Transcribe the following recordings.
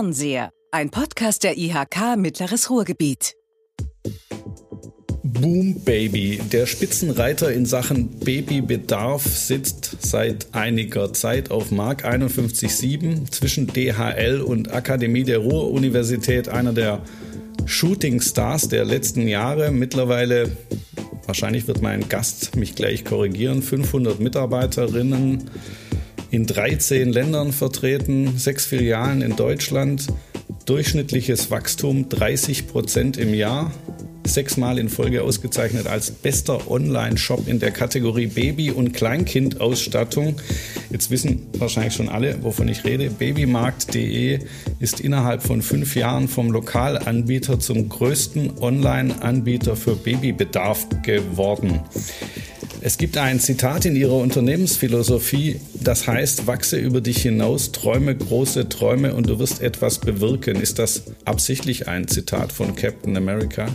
Fernseher, ein Podcast der IHK Mittleres Ruhrgebiet. Boom Baby. Der Spitzenreiter in Sachen Babybedarf sitzt seit einiger Zeit auf Mark 51.7 zwischen DHL und Akademie der Ruhr-Universität, einer der Shooting Stars der letzten Jahre. Mittlerweile, wahrscheinlich wird mein Gast mich gleich korrigieren, 500 Mitarbeiterinnen in 13 Ländern vertreten, sechs Filialen in Deutschland, durchschnittliches Wachstum 30 Prozent im Jahr, sechsmal in Folge ausgezeichnet als bester Online-Shop in der Kategorie Baby- und Kleinkindausstattung. Jetzt wissen wahrscheinlich schon alle, wovon ich rede. Babymarkt.de ist innerhalb von fünf Jahren vom Lokalanbieter zum größten Online-Anbieter für Babybedarf geworden. Es gibt ein Zitat in Ihrer Unternehmensphilosophie, das heißt, wachse über dich hinaus, träume große Träume und du wirst etwas bewirken. Ist das absichtlich ein Zitat von Captain America?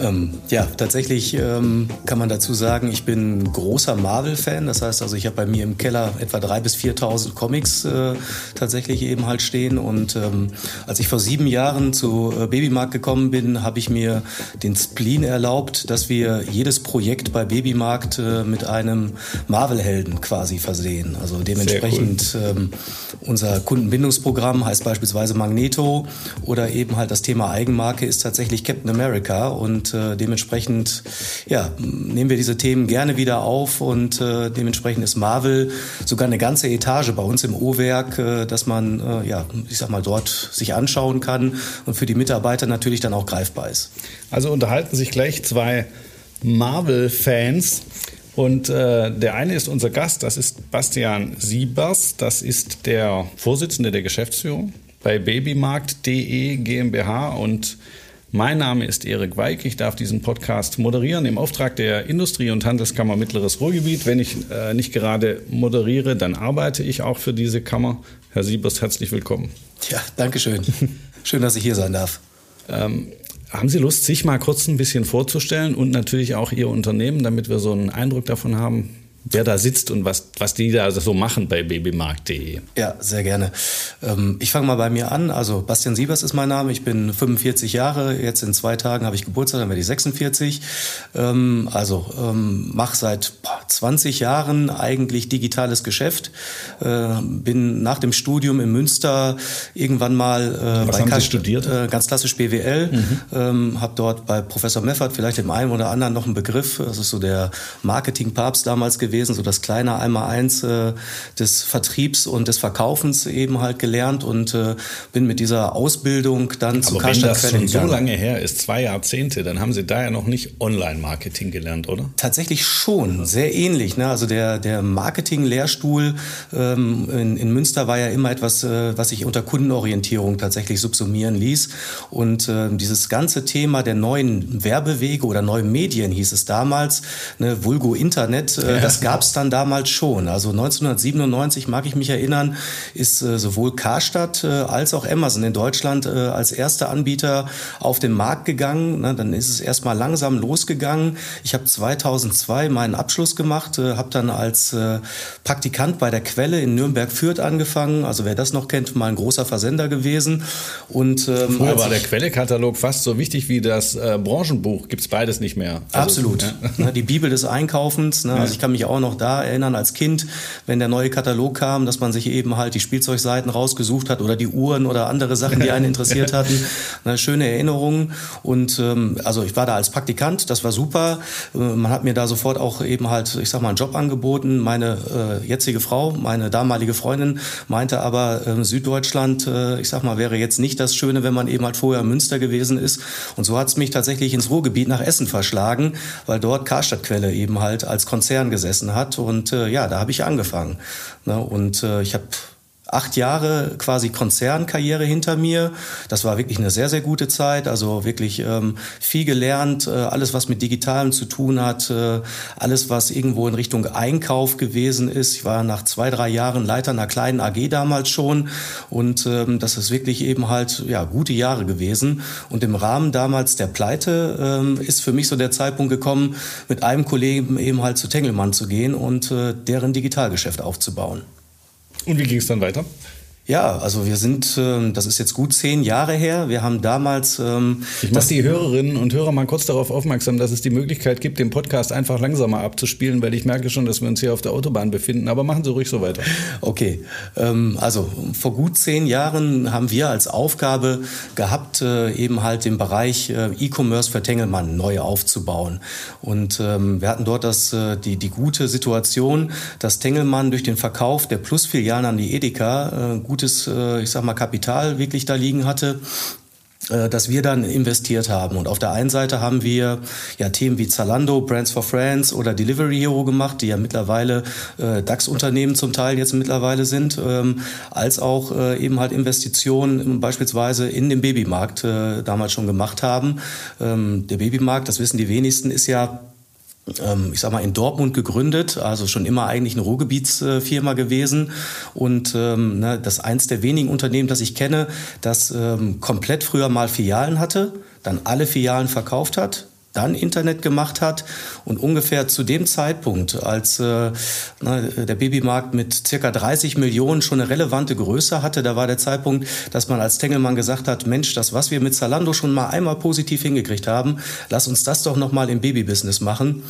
Ähm, ja, tatsächlich ähm, kann man dazu sagen, ich bin großer Marvel-Fan. Das heißt also, ich habe bei mir im Keller etwa 3.000 bis 4.000 Comics äh, tatsächlich eben halt stehen. Und ähm, als ich vor sieben Jahren zu äh, Babymarkt gekommen bin, habe ich mir den Spleen erlaubt, dass wir jedes Projekt bei Babymarkt äh, mit einem Marvel-Helden quasi versehen. Also dementsprechend cool. ähm, unser Kundenbindungsprogramm heißt beispielsweise Magneto oder eben halt das Thema Eigenmarke ist tatsächlich Captain America und und äh, dementsprechend ja, nehmen wir diese Themen gerne wieder auf und äh, dementsprechend ist Marvel sogar eine ganze Etage bei uns im O-Werk, äh, dass man äh, ja, ich sag mal dort sich anschauen kann und für die Mitarbeiter natürlich dann auch greifbar ist. Also unterhalten sich gleich zwei Marvel-Fans. Und äh, der eine ist unser Gast, das ist Bastian Siebers, das ist der Vorsitzende der Geschäftsführung bei babymarkt.de GmbH und mein Name ist Erik Weig. Ich darf diesen Podcast moderieren im Auftrag der Industrie- und Handelskammer Mittleres Ruhrgebiet. Wenn ich äh, nicht gerade moderiere, dann arbeite ich auch für diese Kammer. Herr Siebers, herzlich willkommen. Ja, danke schön. Schön, dass ich hier sein darf. Ähm, haben Sie Lust, sich mal kurz ein bisschen vorzustellen und natürlich auch Ihr Unternehmen, damit wir so einen Eindruck davon haben, wer da sitzt und was, was die da so machen bei babymarkt.de. Ja, sehr gerne. Ähm, ich fange mal bei mir an. Also Bastian Sievers ist mein Name. Ich bin 45 Jahre. Jetzt in zwei Tagen habe ich Geburtstag, dann werde ich 46. Ähm, also ähm, mache seit 20 Jahren eigentlich digitales Geschäft. Äh, bin nach dem Studium in Münster irgendwann mal äh, was bei haben Sie studiert? Äh, ganz klassisch BWL. Mhm. habe dort bei Professor Meffert vielleicht dem einen oder anderen noch einen Begriff. Das ist so der Marketingpapst damals gewesen gewesen, so das kleine Einmaleins äh, des Vertriebs und des Verkaufens eben halt gelernt und äh, bin mit dieser Ausbildung dann Aber zu Karstadt Wenn das so lange her ist, zwei Jahrzehnte, dann haben Sie da ja noch nicht Online-Marketing gelernt, oder? Tatsächlich schon, sehr ähnlich. Ne? Also der, der Marketing-Lehrstuhl ähm, in, in Münster war ja immer etwas, äh, was sich unter Kundenorientierung tatsächlich subsumieren ließ. Und äh, dieses ganze Thema der neuen Werbewege oder neuen Medien hieß es damals, ne, Vulgo Internet, äh, ja. das gab es dann damals schon. Also 1997, mag ich mich erinnern, ist äh, sowohl Karstadt äh, als auch Amazon in Deutschland äh, als erster Anbieter auf den Markt gegangen. Na, dann ist es erstmal langsam losgegangen. Ich habe 2002 meinen Abschluss gemacht, äh, habe dann als äh, Praktikant bei der Quelle in Nürnberg-Fürth angefangen. Also wer das noch kennt, mal ein großer Versender gewesen. Und, ähm, Früher war der Quellekatalog fast so wichtig wie das äh, Branchenbuch. Gibt es beides nicht mehr. Also, Absolut. Ja. Die Bibel des Einkaufens. Ne? Also ich kann mich auch noch da erinnern als Kind, wenn der neue Katalog kam, dass man sich eben halt die Spielzeugseiten rausgesucht hat oder die Uhren oder andere Sachen, die einen interessiert hatten. Eine schöne Erinnerung. Und ähm, also ich war da als Praktikant, das war super. Äh, man hat mir da sofort auch eben halt, ich sag mal, einen Job angeboten. Meine äh, jetzige Frau, meine damalige Freundin, meinte aber, äh, Süddeutschland, äh, ich sag mal, wäre jetzt nicht das Schöne, wenn man eben halt vorher in Münster gewesen ist. Und so hat es mich tatsächlich ins Ruhrgebiet nach Essen verschlagen, weil dort Karstadtquelle eben halt als Konzern gesessen gegessen hat. Und äh, ja, da habe ich angefangen. Ne? Und äh, ich habe acht Jahre quasi Konzernkarriere hinter mir. Das war wirklich eine sehr, sehr gute Zeit. Also wirklich ähm, viel gelernt, äh, alles, was mit Digitalem zu tun hat, äh, alles, was irgendwo in Richtung Einkauf gewesen ist. Ich war nach zwei, drei Jahren Leiter einer kleinen AG damals schon. Und ähm, das ist wirklich eben halt ja, gute Jahre gewesen. Und im Rahmen damals der Pleite ähm, ist für mich so der Zeitpunkt gekommen, mit einem Kollegen eben halt zu Tengelmann zu gehen und äh, deren Digitalgeschäft aufzubauen. Und wie ging es dann weiter? Ja, also wir sind, ähm, das ist jetzt gut zehn Jahre her. Wir haben damals. Ähm, ich mache die Hörerinnen und Hörer mal kurz darauf aufmerksam, dass es die Möglichkeit gibt, den Podcast einfach langsamer abzuspielen, weil ich merke schon, dass wir uns hier auf der Autobahn befinden. Aber machen Sie ruhig so weiter. Okay, ähm, also vor gut zehn Jahren haben wir als Aufgabe gehabt, äh, eben halt den Bereich äh, E-Commerce für Tengelmann neu aufzubauen. Und wir hatten dort das, äh, die, die gute Situation, dass Tengelmann durch den Verkauf der Plusfilialen an die Edeka gutes, äh, ich sag mal, Kapital wirklich da liegen hatte äh, dass wir dann investiert haben. Und auf der einen Seite haben wir ja Themen wie Zalando, Brands for Friends oder Delivery Hero gemacht, die ja mittlerweile äh, DAX-Unternehmen zum Teil jetzt mittlerweile sind, ähm, als auch äh, eben halt Investitionen beispielsweise in den Babymarkt äh, damals schon gemacht haben. Ähm, der Babymarkt, das wissen die wenigsten, ist ja ich sag mal, in Dortmund gegründet, also schon immer eigentlich eine Ruhrgebietsfirma gewesen. Und ähm, ne, das eins der wenigen Unternehmen, das ich kenne, das ähm, komplett früher mal Filialen hatte, dann alle Filialen verkauft hat, dann Internet gemacht hat und ungefähr zu dem Zeitpunkt, als äh, der Babymarkt mit circa 30 Millionen schon eine relevante Größe hatte, da war der Zeitpunkt, dass man als Tengelmann gesagt hat, Mensch, das, was wir mit Zalando schon mal einmal positiv hingekriegt haben, lass uns das doch noch mal im Babybusiness machen.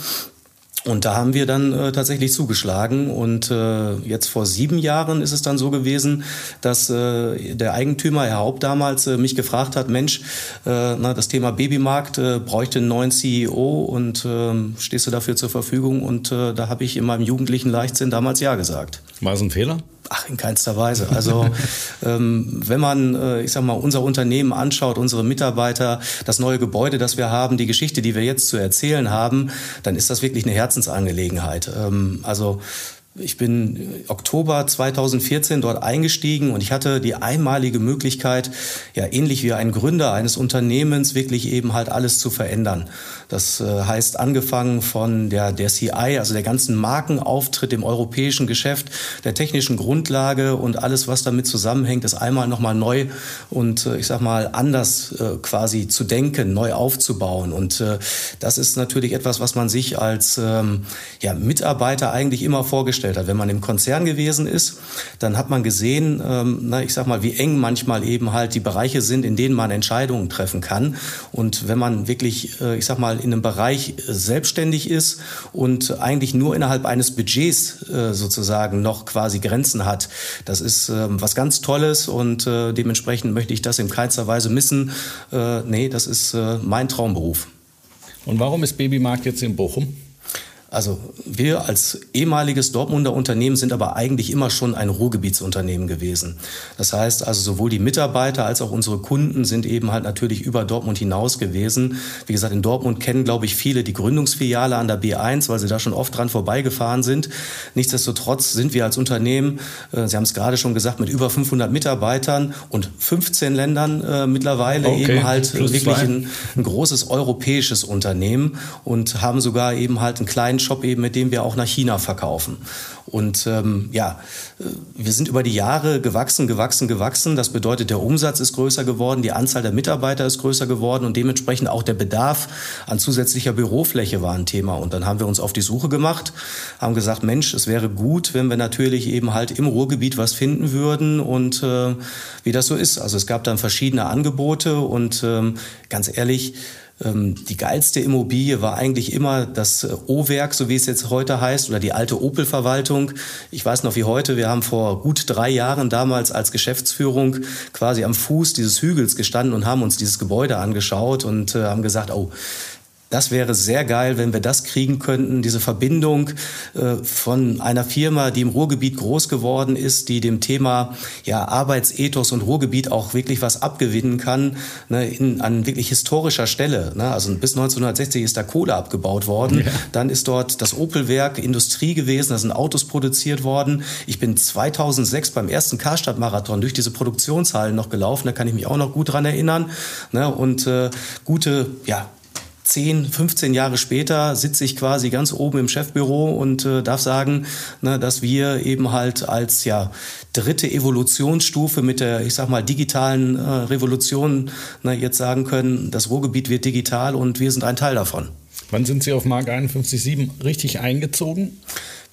Und da haben wir dann äh, tatsächlich zugeschlagen. Und äh, jetzt vor sieben Jahren ist es dann so gewesen, dass äh, der Eigentümer, Herr Haupt, damals äh, mich gefragt hat, Mensch, äh, na, das Thema Babymarkt äh, bräuchte einen neuen CEO und äh, stehst du dafür zur Verfügung? Und äh, da habe ich in meinem jugendlichen Leichtsinn damals Ja gesagt. War es ein Fehler? Ach, in keinster Weise. Also ähm, wenn man, äh, ich sag mal, unser Unternehmen anschaut, unsere Mitarbeiter, das neue Gebäude, das wir haben, die Geschichte, die wir jetzt zu erzählen haben, dann ist das wirklich eine Herzensangelegenheit. Ähm, also ich bin Oktober 2014 dort eingestiegen und ich hatte die einmalige Möglichkeit, ja ähnlich wie ein Gründer eines Unternehmens wirklich eben halt alles zu verändern. Das äh, heißt angefangen von der, der CI, also der ganzen Markenauftritt im europäischen Geschäft, der technischen Grundlage und alles, was damit zusammenhängt, ist einmal nochmal neu und äh, ich sag mal anders äh, quasi zu denken, neu aufzubauen. Und das ist natürlich etwas, was man sich als ähm, ja, Mitarbeiter eigentlich immer vorgestellt vorgestellt hat. Wenn man im Konzern gewesen ist, dann hat man gesehen, ähm, na, ich sag mal, wie eng manchmal eben halt die Bereiche sind, in denen man Entscheidungen treffen kann. Und wenn man wirklich, äh, ich sag mal, in einem Bereich selbstständig ist und eigentlich nur innerhalb eines Budgets äh, sozusagen noch quasi Grenzen hat, das ist äh, was ganz Tolles und äh, dementsprechend möchte ich das in keinster Weise missen. Äh, nee, das ist äh, mein Traumberuf. Und warum ist Babymarkt jetzt in Bochum? Also wir als ehemaliges Dortmunder Unternehmen sind aber eigentlich immer schon ein Ruhrgebietsunternehmen gewesen. Das heißt also sowohl die Mitarbeiter als auch unsere Kunden sind eben halt natürlich über Dortmund hinaus gewesen. Wie gesagt, in Dortmund kennen, glaube ich, viele die Gründungsfiliale an der B1, weil sie da schon oft dran vorbeigefahren sind. Nichtsdestotrotz sind wir als Unternehmen, äh, Sie haben es gerade schon gesagt, mit über 500 Mitarbeitern und 15 Ländern äh, mittlerweile okay, eben halt wirklich ein, ein großes europäisches Unternehmen und haben sogar eben halt einen kleinen Shop eben, mit dem wir auch nach China verkaufen. Und ähm, ja, äh, wir sind über die Jahre gewachsen, gewachsen, gewachsen. Das bedeutet, der Umsatz ist größer geworden, die Anzahl der Mitarbeiter ist größer geworden und dementsprechend auch der Bedarf an zusätzlicher Bürofläche war ein Thema. Und dann haben wir uns auf die Suche gemacht, haben gesagt, Mensch, es wäre gut, wenn wir natürlich eben halt im Ruhrgebiet was finden würden und äh, wie das so ist. Also es gab dann verschiedene Angebote und ähm, ganz ehrlich, die geilste Immobilie war eigentlich immer das äh, O-Werk, so wie es jetzt heute heißt, oder die alte Opel-Verwaltung. Ich weiß noch wie heute, wir haben vor gut drei Jahren damals als Geschäftsführung quasi am Fuß dieses Hügels gestanden und haben uns dieses Gebäude angeschaut und äh, haben gesagt, oh, das wäre sehr geil, wenn wir das kriegen könnten, diese Verbindung äh, von einer Firma, die im Ruhrgebiet groß geworden ist, die dem Thema ja, Arbeitsethos und Ruhrgebiet auch wirklich was abgewinnen kann, ne, in, an wirklich historischer Stelle. Ne? Also bis 1960 ist da Kohle abgebaut worden. Ja. Dann ist dort das Opelwerk Industrie gewesen, da sind Autos produziert worden. Ich bin 2006 beim ersten Karstadt-Marathon durch diese Produktionshallen noch gelaufen, da kann ich mich auch noch gut dran erinnern. Ne? Und äh, gute, ja, 10, 15 Jahre später sitze ich quasi ganz oben im Chefbüro und äh, darf sagen, ne, dass wir eben halt als ja dritte Evolutionsstufe mit der, ich sag mal, digitalen äh, Revolution ne, jetzt sagen können, das Ruhrgebiet wird digital und wir sind ein Teil davon. Wann sind Sie auf Mark 51.7 richtig eingezogen?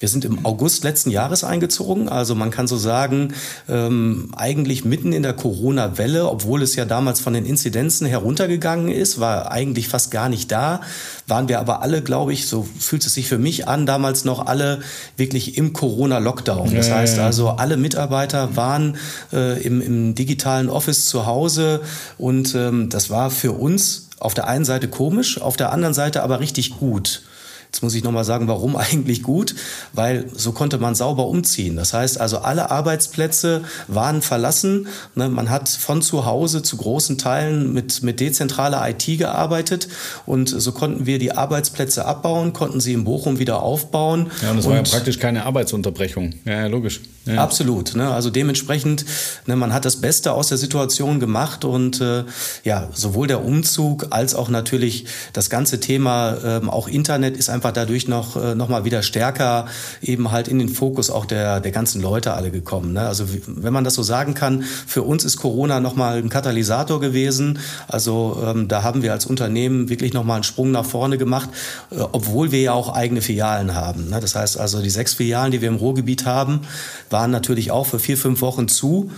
Wir sind im August letzten Jahres eingezogen, also man kann so sagen, ähm, eigentlich mitten in der Corona-Welle, obwohl es ja damals von den Inzidenzen heruntergegangen ist, war eigentlich fast gar nicht da, waren wir aber alle, glaube ich, so fühlt es sich für mich an, damals noch alle wirklich im Corona-Lockdown. Das heißt also, alle Mitarbeiter waren äh, im, im digitalen Office zu Hause und ähm, das war für uns auf der einen Seite komisch, auf der anderen Seite aber richtig gut. Jetzt muss ich nochmal sagen, warum eigentlich gut? Weil so konnte man sauber umziehen. Das heißt also, alle Arbeitsplätze waren verlassen. Ne, man hat von zu Hause zu großen Teilen mit, mit dezentraler IT gearbeitet und so konnten wir die Arbeitsplätze abbauen, konnten sie in Bochum wieder aufbauen. Ja, und es war ja praktisch keine Arbeitsunterbrechung. Ja, logisch. Ja. Absolut. Ne? Also dementsprechend, ne, man hat das Beste aus der Situation gemacht und äh, ja, sowohl der Umzug als auch natürlich das ganze Thema, ähm, auch Internet ist einfach dadurch noch, äh, noch mal wieder stärker eben halt in den Fokus auch der, der ganzen Leute alle gekommen. Ne? Also wenn man das so sagen kann, für uns ist Corona noch mal ein Katalysator gewesen. Also ähm, da haben wir als Unternehmen wirklich noch mal einen Sprung nach vorne gemacht, äh, obwohl wir ja auch eigene Filialen haben. Ne? Das heißt also, die sechs Filialen, die wir im Ruhrgebiet haben, waren natürlich auch für vier, fünf Wochen zu.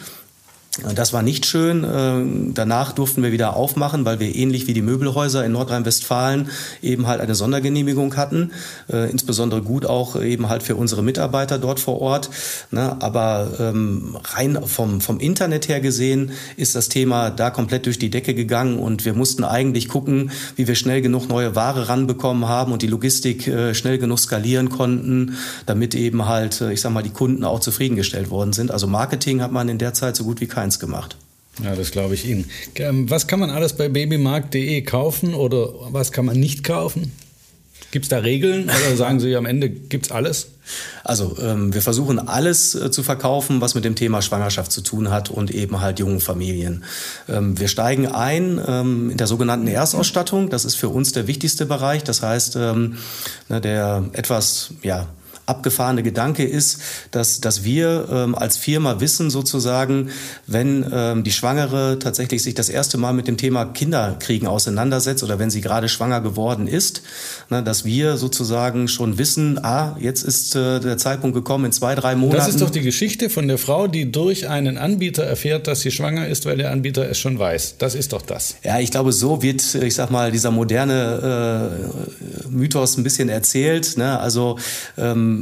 Das war nicht schön. Ähm, danach durften wir wieder aufmachen, weil wir ähnlich wie die Möbelhäuser in Nordrhein-Westfalen eben halt eine Sondergenehmigung hatten. Äh, insbesondere gut auch eben halt für unsere Mitarbeiter dort vor Ort. Ne? Aber ähm, rein vom, vom Internet her gesehen ist das Thema da komplett durch die Decke gegangen und wir mussten eigentlich gucken, wie wir schnell genug neue Ware ranbekommen haben und die Logistik äh, schnell genug skalieren konnten, damit eben halt, äh, ich sag mal, die Kunden auch zufriedengestellt worden sind. Also Marketing hat man in der Zeit so gut wie kein keins gemacht. Ja, das glaube ich Ihnen. Ähm, was kann man alles bei babymarkt.de kaufen oder was kann man nicht kaufen? Gibt es da Regeln oder sagen Sie am Ende gibt es alles? Also ähm, wir versuchen alles äh, zu verkaufen, was mit dem Thema Schwangerschaft zu tun hat und eben halt jungen Familien. Ähm, wir steigen ein ähm, in der sogenannten Erstausstattung. Das ist für uns der wichtigste Bereich. Das heißt, ähm, ne, der etwas ja abgefahrene Gedanke ist, dass, dass wir ähm, als Firma wissen sozusagen, wenn ähm, die Schwangere tatsächlich sich das erste Mal mit dem Thema Kinderkriegen auseinandersetzt oder wenn sie gerade schwanger geworden ist, ne, dass wir sozusagen schon wissen, ah, jetzt ist äh, der Zeitpunkt gekommen in zwei, drei Monaten. Das ist doch die Geschichte von der Frau, die durch einen Anbieter erfährt, dass sie schwanger ist, weil der Anbieter es schon weiß. Das ist doch das. Ja, ich glaube, so wird, ich sag mal, dieser moderne äh, Mythos ein bisschen erzählt. Ne? Also ähm,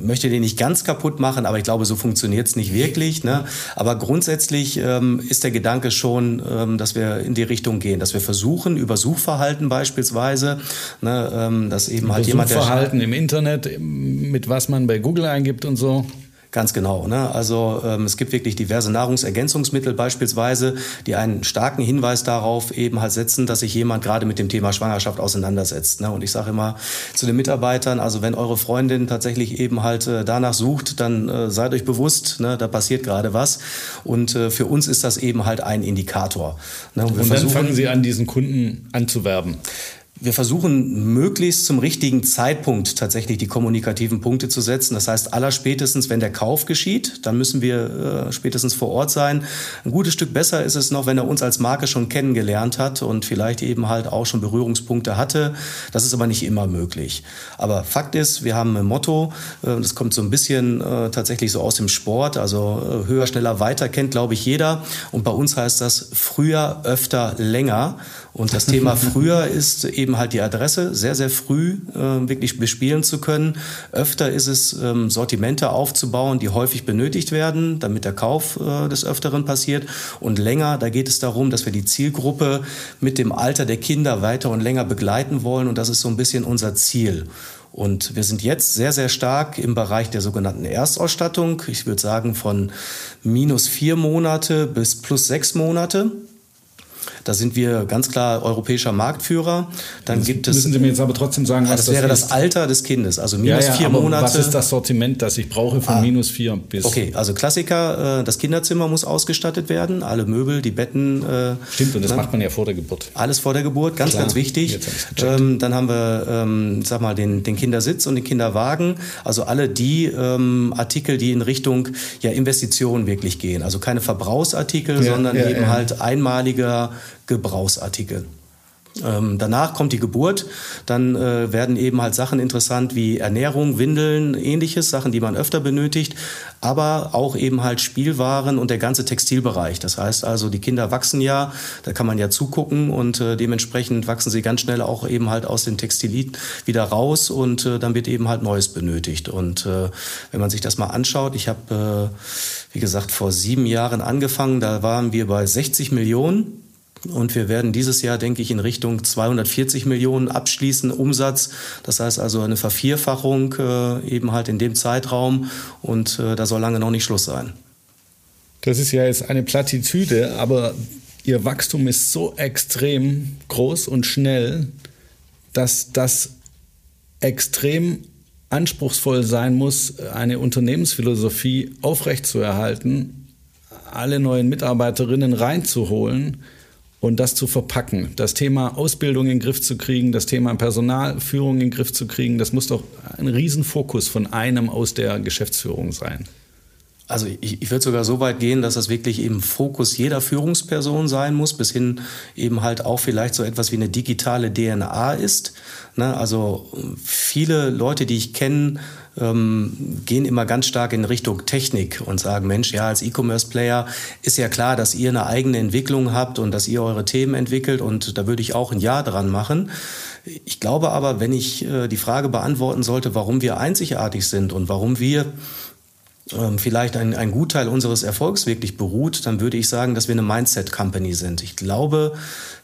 möchte den nicht ganz kaputt machen, aber ich glaube, so funktioniert es nicht wirklich. Ne? Aber grundsätzlich ähm, ist der Gedanke schon, ähm, dass wir in die Richtung gehen, dass wir versuchen, über Suchverhalten beispielsweise, ne, ähm, dass eben über halt jemand... Suchverhalten im Internet, mit was man bei Google eingibt und so. Ganz genau. Ne? Also ähm, es gibt wirklich diverse Nahrungsergänzungsmittel beispielsweise, die einen starken Hinweis darauf eben halt setzen, dass sich jemand gerade mit dem Thema Schwangerschaft auseinandersetzt. Ne? Und ich sage immer zu den Mitarbeitern, also wenn eure Freundin tatsächlich eben halt äh, danach sucht, dann äh, seid euch bewusst, ne? da passiert gerade was. Und äh, für uns ist das eben halt ein Indikator. Ne? Und, Und dann fangen Sie an, diesen Kunden anzuwerben. Wir versuchen möglichst zum richtigen Zeitpunkt tatsächlich die kommunikativen Punkte zu setzen. Das heißt, allerspätestens, wenn der Kauf geschieht, dann müssen wir äh, spätestens vor Ort sein. Ein gutes Stück besser ist es noch, wenn er uns als Marke schon kennengelernt hat und vielleicht eben halt auch schon Berührungspunkte hatte. Das ist aber nicht immer möglich. Aber Fakt ist, wir haben ein Motto, äh, das kommt so ein bisschen äh, tatsächlich so aus dem Sport, also äh, höher, schneller, weiter kennt, glaube ich, jeder. Und bei uns heißt das früher, öfter, länger. Und das Thema früher ist eben halt die Adresse, sehr, sehr früh äh, wirklich bespielen zu können. Öfter ist es, ähm, Sortimente aufzubauen, die häufig benötigt werden, damit der Kauf äh, des Öfteren passiert. Und länger, da geht es darum, dass wir die Zielgruppe mit dem Alter der Kinder weiter und länger begleiten wollen. Und das ist so ein bisschen unser Ziel. Und wir sind jetzt sehr, sehr stark im Bereich der sogenannten Erstausstattung. Ich würde sagen von minus vier Monate bis plus sechs Monate. Da sind wir ganz klar europäischer Marktführer. Dann das gibt es. Müssen Sie mir jetzt aber trotzdem sagen, was das, das wäre ist. das Alter des Kindes, also minus ja, ja, vier Monate. Was ist das Sortiment, das ich brauche von ah, minus vier bis? Okay, also Klassiker: äh, Das Kinderzimmer muss ausgestattet werden, alle Möbel, die Betten. Äh, Stimmt, und das ne? macht man ja vor der Geburt. Alles vor der Geburt, ganz, klar, ganz wichtig. Ähm, dann haben wir, ähm, sag mal, den, den Kindersitz und den Kinderwagen. Also alle die ähm, Artikel, die in Richtung ja Investitionen wirklich gehen. Also keine Verbrauchsartikel, ja, sondern eben halt einmaliger Gebrauchsartikel. Ähm, danach kommt die Geburt, dann äh, werden eben halt Sachen interessant wie Ernährung, Windeln, ähnliches, Sachen, die man öfter benötigt, aber auch eben halt Spielwaren und der ganze Textilbereich. Das heißt also, die Kinder wachsen ja, da kann man ja zugucken und äh, dementsprechend wachsen sie ganz schnell auch eben halt aus den Textilien wieder raus und äh, dann wird eben halt Neues benötigt. Und äh, wenn man sich das mal anschaut, ich habe, äh, wie gesagt, vor sieben Jahren angefangen, da waren wir bei 60 Millionen und wir werden dieses Jahr, denke ich, in Richtung 240 Millionen abschließen Umsatz. Das heißt also eine Vervierfachung äh, eben halt in dem Zeitraum. Und äh, da soll lange noch nicht Schluss sein. Das ist ja jetzt eine Plattitüde, aber Ihr Wachstum ist so extrem groß und schnell, dass das extrem anspruchsvoll sein muss, eine Unternehmensphilosophie aufrechtzuerhalten, alle neuen Mitarbeiterinnen reinzuholen und das zu verpacken. Das Thema Ausbildung in den Griff zu kriegen, das Thema Personalführung in den Griff zu kriegen, das muss doch ein Riesenfokus von einem aus der Geschäftsführung sein. Also ich, ich würde sogar so weit gehen, dass das wirklich eben Fokus jeder Führungsperson sein muss, bis hin eben halt auch vielleicht so etwas wie eine digitale DNA ist. Ne? Also viele Leute, die ich kenne, ähm, gehen immer ganz stark in Richtung Technik und sagen, Mensch, ja, als E-Commerce-Player ist ja klar, dass ihr eine eigene Entwicklung habt und dass ihr eure Themen entwickelt und da würde ich auch ein Ja dran machen. Ich glaube aber, wenn ich äh, die Frage beantworten sollte, warum wir einzigartig sind und warum wir ähm, vielleicht ein, ein Gutteil unseres Erfolgs wirklich beruht, dann würde ich sagen, dass wir eine Mindset-Company sind. Ich glaube,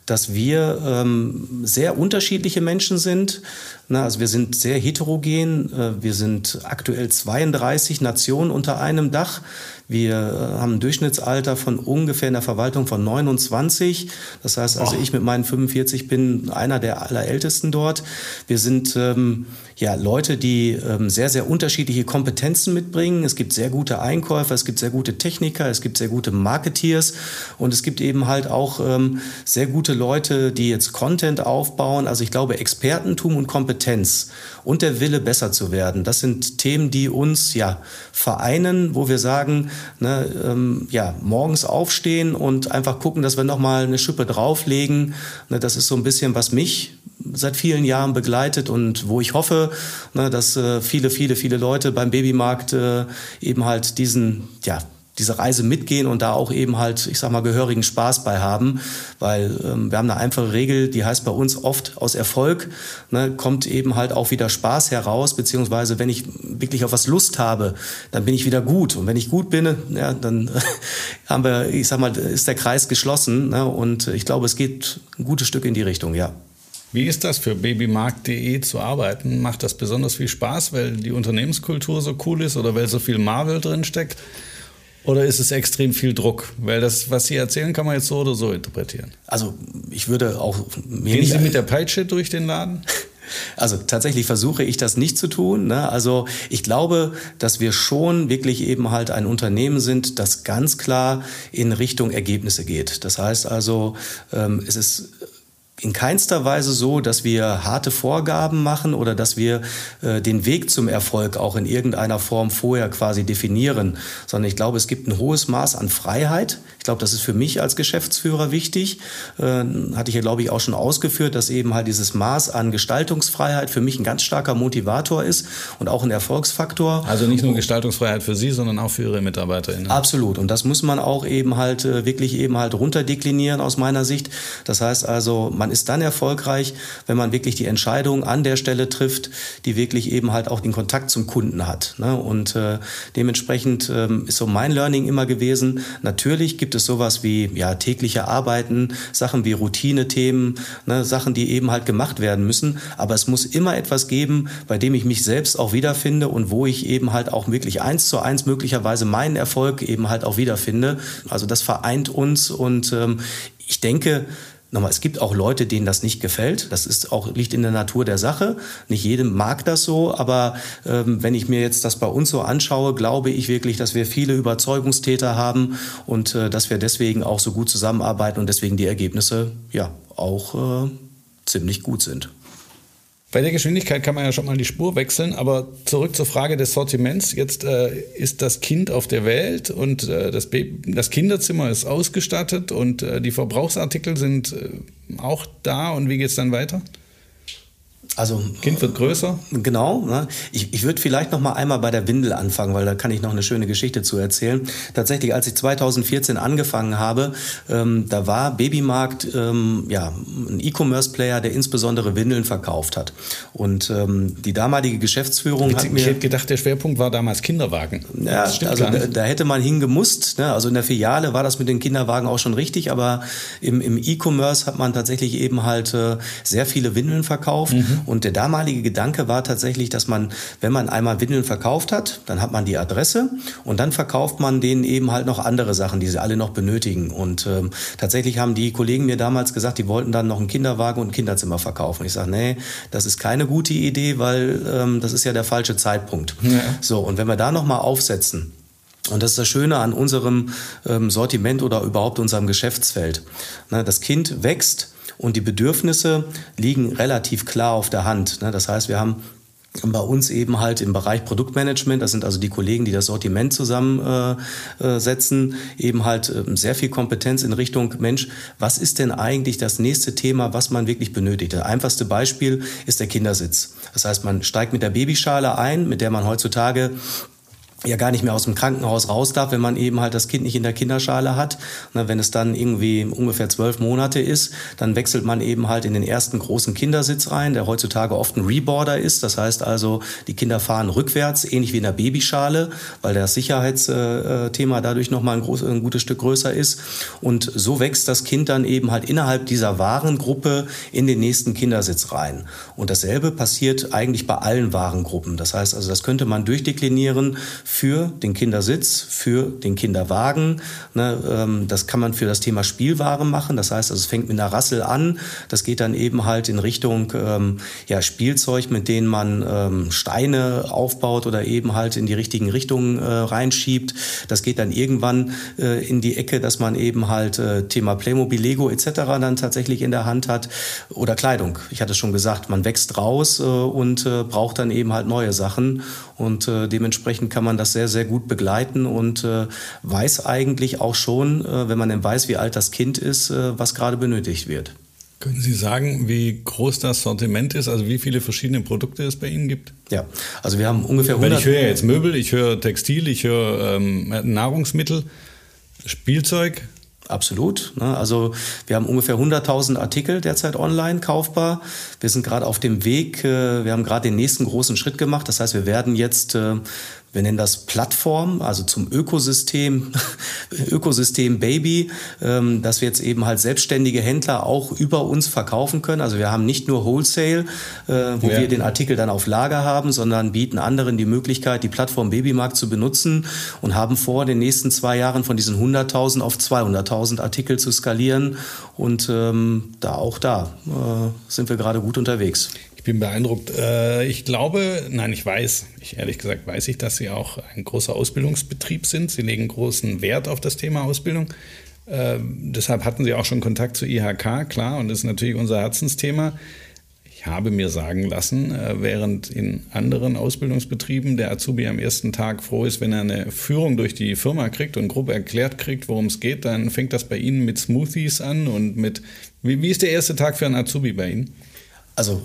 dass wir ähm, sehr unterschiedliche Menschen sind. Na, also wir sind sehr heterogen. Äh, wir sind aktuell 32 Nationen unter einem Dach. Wir äh, haben ein Durchschnittsalter von ungefähr in der Verwaltung von 29. Das heißt also, oh. ich mit meinen 45 bin einer der allerältesten dort. Wir sind ähm, ja Leute, die ähm, sehr, sehr unterschiedliche Kompetenzen mitbringen. Es gibt sehr gute Einkäufer, es gibt sehr gute Techniker, es gibt sehr gute Marketeers und es gibt eben halt auch ähm, sehr gute Leute, die jetzt Content aufbauen. Also ich glaube, Expertentum und Kompetenz und der Wille, besser zu werden, das sind Themen, die uns ja vereinen, wo wir sagen, ne, ähm, ja, morgens aufstehen und einfach gucken, dass wir nochmal eine Schippe drauflegen. Ne, das ist so ein bisschen, was mich seit vielen Jahren begleitet und wo ich hoffe, ne, dass äh, viele, viele, viele Leute beim Babymarkt äh, eben halt diesen, ja, diese Reise mitgehen und da auch eben halt, ich sag mal, gehörigen Spaß bei haben, weil ähm, wir haben eine einfache Regel, die heißt bei uns oft aus Erfolg ne, kommt eben halt auch wieder Spaß heraus, beziehungsweise wenn ich wirklich auf was Lust habe, dann bin ich wieder gut und wenn ich gut bin, ja, dann haben wir, ich sag mal, ist der Kreis geschlossen ne, und ich glaube, es geht ein gutes Stück in die Richtung, ja. Wie ist das für babymarkt.de zu arbeiten? Macht das besonders viel Spaß, weil die Unternehmenskultur so cool ist oder weil so viel Marvel drin steckt? Oder ist es extrem viel Druck? Weil das, was Sie erzählen, kann man jetzt so oder so interpretieren. Also ich würde auch... Gehen Sie mit der Peitsche durch den Laden? Also tatsächlich versuche ich das nicht zu tun. Ne? Also ich glaube, dass wir schon wirklich eben halt ein Unternehmen sind, das ganz klar in Richtung Ergebnisse geht. Das heißt also, ähm, es ist in keinster Weise so, dass wir harte Vorgaben machen oder dass wir äh, den Weg zum Erfolg auch in irgendeiner Form vorher quasi definieren, sondern ich glaube, es gibt ein hohes Maß an Freiheit. Ich glaube, das ist für mich als Geschäftsführer wichtig. Äh, hatte ich ja, glaube ich, auch schon ausgeführt, dass eben halt dieses Maß an Gestaltungsfreiheit für mich ein ganz starker Motivator ist und auch ein Erfolgsfaktor. Also nicht nur Gestaltungsfreiheit für Sie, sondern auch für Ihre MitarbeiterInnen. Absolut. Und das muss man auch eben halt äh, wirklich eben halt runterdeklinieren aus meiner Sicht. Das heißt also, man ist dann erfolgreich, wenn man wirklich die Entscheidung an der Stelle trifft, die wirklich eben halt auch den Kontakt zum Kunden hat. Ne? Und äh, dementsprechend ähm, ist so mein Learning immer gewesen, natürlich gibt es sowas wie ja, tägliche Arbeiten, Sachen wie Routine-Themen, ne? Sachen, die eben halt gemacht werden müssen. Aber es muss immer etwas geben, bei dem ich mich selbst auch wiederfinde und wo ich eben halt auch wirklich eins zu eins möglicherweise meinen Erfolg eben halt auch wiederfinde. Also das vereint uns und ähm, ich denke, Nochmal, es gibt auch Leute, denen das nicht gefällt. Das ist auch, liegt in der Natur der Sache. Nicht jedem mag das so, aber ähm, wenn ich mir jetzt das bei uns so anschaue, glaube ich wirklich, dass wir viele Überzeugungstäter haben und äh, dass wir deswegen auch so gut zusammenarbeiten und deswegen die Ergebnisse ja auch äh, ziemlich gut sind. Bei der Geschwindigkeit kann man ja schon mal die Spur wechseln, aber zurück zur Frage des Sortiments. Jetzt äh, ist das Kind auf der Welt und äh, das, das, Kinderzimmer ist ausgestattet und äh, die Verbrauchsartikel sind äh, auch da. Und wie geht es dann weiter? Also Kind wird größer. Genau. Ne? Ich, ich würde vielleicht noch mal einmal bei der Windel anfangen, weil da kann ich noch eine schöne Geschichte zu erzählen. Tatsächlich, als ich 2014 angefangen habe, ähm, da war Babymarkt ähm, ja ein E-Commerce-Player, der insbesondere Windeln verkauft hat. Und ähm, die damalige Geschäftsführung ich, hat mir ich hätte gedacht, der Schwerpunkt war damals Kinderwagen. Ja, also da, da, hätte man hingemusst. Ne? Also in der Filiale war das mit den Kinderwagen auch schon richtig, aber im, im E-Commerce hat man tatsächlich eben halt äh, sehr viele Windeln verkauft. Mhm. Und der damalige Gedanke war tatsächlich, dass man, wenn man einmal Windeln verkauft hat, dann hat man die Adresse und dann verkauft man denen eben halt noch andere Sachen, die sie alle noch benötigen. Und ähm, tatsächlich haben die Kollegen mir damals gesagt, die wollten dann noch einen Kinderwagen und ein Kinderzimmer verkaufen. Ich sage, nee, das ist keine gute Idee, weil ähm, das ist ja der falsche Zeitpunkt. Ja. So, und wenn wir da nochmal aufsetzen, und das ist das Schöne an unserem ähm, Sortiment oder überhaupt unserem Geschäftsfeld. Ne, das Kind wächst und die Bedürfnisse liegen relativ klar auf der Hand. Ne? Das heißt, wir haben bei uns eben halt im Bereich Produktmanagement, das sind also die Kollegen, die das Sortiment zusammensetzen, äh, eben halt ähm, sehr viel Kompetenz in Richtung Mensch, was ist denn eigentlich das nächste Thema, was man wirklich benötigt? Das einfachste Beispiel ist der Kindersitz. Das heißt, man steigt mit der Babyschale ein, mit der man heutzutage ja gar nicht mehr aus dem Krankenhaus raus darf, wenn man eben halt das Kind nicht in der Kinderschale hat. Na, wenn es dann irgendwie ungefähr zwölf Monate ist, dann wechselt man eben halt in den ersten großen Kindersitz rein, der heutzutage oft ein Reboarder ist. Das heißt also, die Kinder fahren rückwärts, ähnlich wie in der Babyschale, weil das Sicherheitsthema dadurch nochmal ein, groß, ein gutes Stück größer ist. Und so wächst das Kind dann eben halt innerhalb dieser Warengruppe in den nächsten Kindersitz rein. Und dasselbe passiert eigentlich bei allen Warengruppen. Das heißt also, das könnte man durchdeklinieren für den Kindersitz, für den Kinderwagen. Ne, ähm, das kann man für das Thema Spielware machen. Das heißt, also es fängt mit einer Rassel an. Das geht dann eben halt in Richtung ähm, Spielzeug, mit denen man ähm, Steine aufbaut oder eben halt in die richtigen Richtungen äh, reinschiebt. Das geht dann irgendwann äh, in die Ecke, dass man eben halt äh, Thema Playmobil, Lego etc. dann tatsächlich in der Hand hat. Oder Kleidung. Ich hatte schon gesagt, man wächst raus und braucht dann eben halt neue Sachen. Und dementsprechend kann man das sehr, sehr gut begleiten und äh, weiß eigentlich auch schon, äh, wenn man dann weiß, wie alt das Kind ist, äh, was gerade benötigt wird. Können Sie sagen, wie groß das Sortiment ist, also wie viele verschiedene Produkte es bei Ihnen gibt? Ja, also wir haben ungefähr 100... Weil ich höre jetzt Möbel, ich höre Textil, ich höre ähm, Nahrungsmittel, Spielzeug. Absolut. Ne? Also wir haben ungefähr 100.000 Artikel derzeit online kaufbar. Wir sind gerade auf dem Weg. Äh, wir haben gerade den nächsten großen Schritt gemacht. Das heißt, wir werden jetzt äh, wir nennen das Plattform, also zum Ökosystem, Ökosystem Baby, ähm, dass wir jetzt eben halt selbstständige Händler auch über uns verkaufen können. Also wir haben nicht nur Wholesale, äh, wo ja. wir den Artikel dann auf Lager haben, sondern bieten anderen die Möglichkeit, die Plattform Babymarkt zu benutzen und haben vor, in den nächsten zwei Jahren von diesen 100.000 auf 200.000 Artikel zu skalieren. Und ähm, da auch da äh, sind wir gerade gut unterwegs. Ich bin beeindruckt. Äh, ich glaube, nein, ich weiß, ich ehrlich gesagt weiß ich, dass Sie auch ein großer Ausbildungsbetrieb sind. Sie legen großen Wert auf das Thema Ausbildung. Äh, deshalb hatten Sie auch schon Kontakt zu IHK, klar, und das ist natürlich unser Herzensthema. Ich habe mir sagen lassen, äh, während in anderen Ausbildungsbetrieben der Azubi am ersten Tag froh ist, wenn er eine Führung durch die Firma kriegt und grob erklärt kriegt, worum es geht, dann fängt das bei Ihnen mit Smoothies an und mit, wie, wie ist der erste Tag für einen Azubi bei Ihnen? Also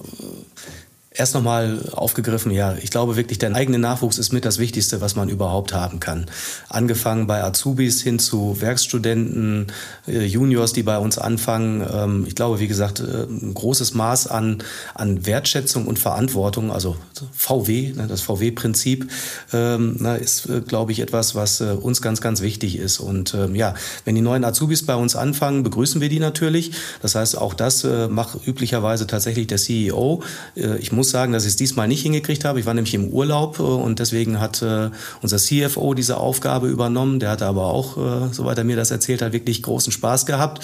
erst nochmal aufgegriffen, ja, ich glaube wirklich, der eigene Nachwuchs ist mit das Wichtigste, was man überhaupt haben kann. Angefangen bei Azubis hin zu Werkstudenten, äh, Juniors, die bei uns anfangen. Ähm, ich glaube, wie gesagt, äh, ein großes Maß an, an Wertschätzung und Verantwortung, also VW, ne, das VW-Prinzip, ähm, ist, äh, glaube ich, etwas, was uns ganz, ganz wichtig ist. Und ähm, ja, wenn die neuen Azubis bei uns anfangen, begrüßen wir die natürlich. Das heißt, auch das macht üblicherweise tatsächlich der CEO. Ich muss muss sagen, dass ich es diesmal nicht hingekriegt habe. Ich war nämlich im Urlaub äh, und deswegen hat äh, unser CFO diese Aufgabe übernommen. Der hatte aber auch, äh, soweit er mir das erzählt hat, wirklich großen Spaß gehabt.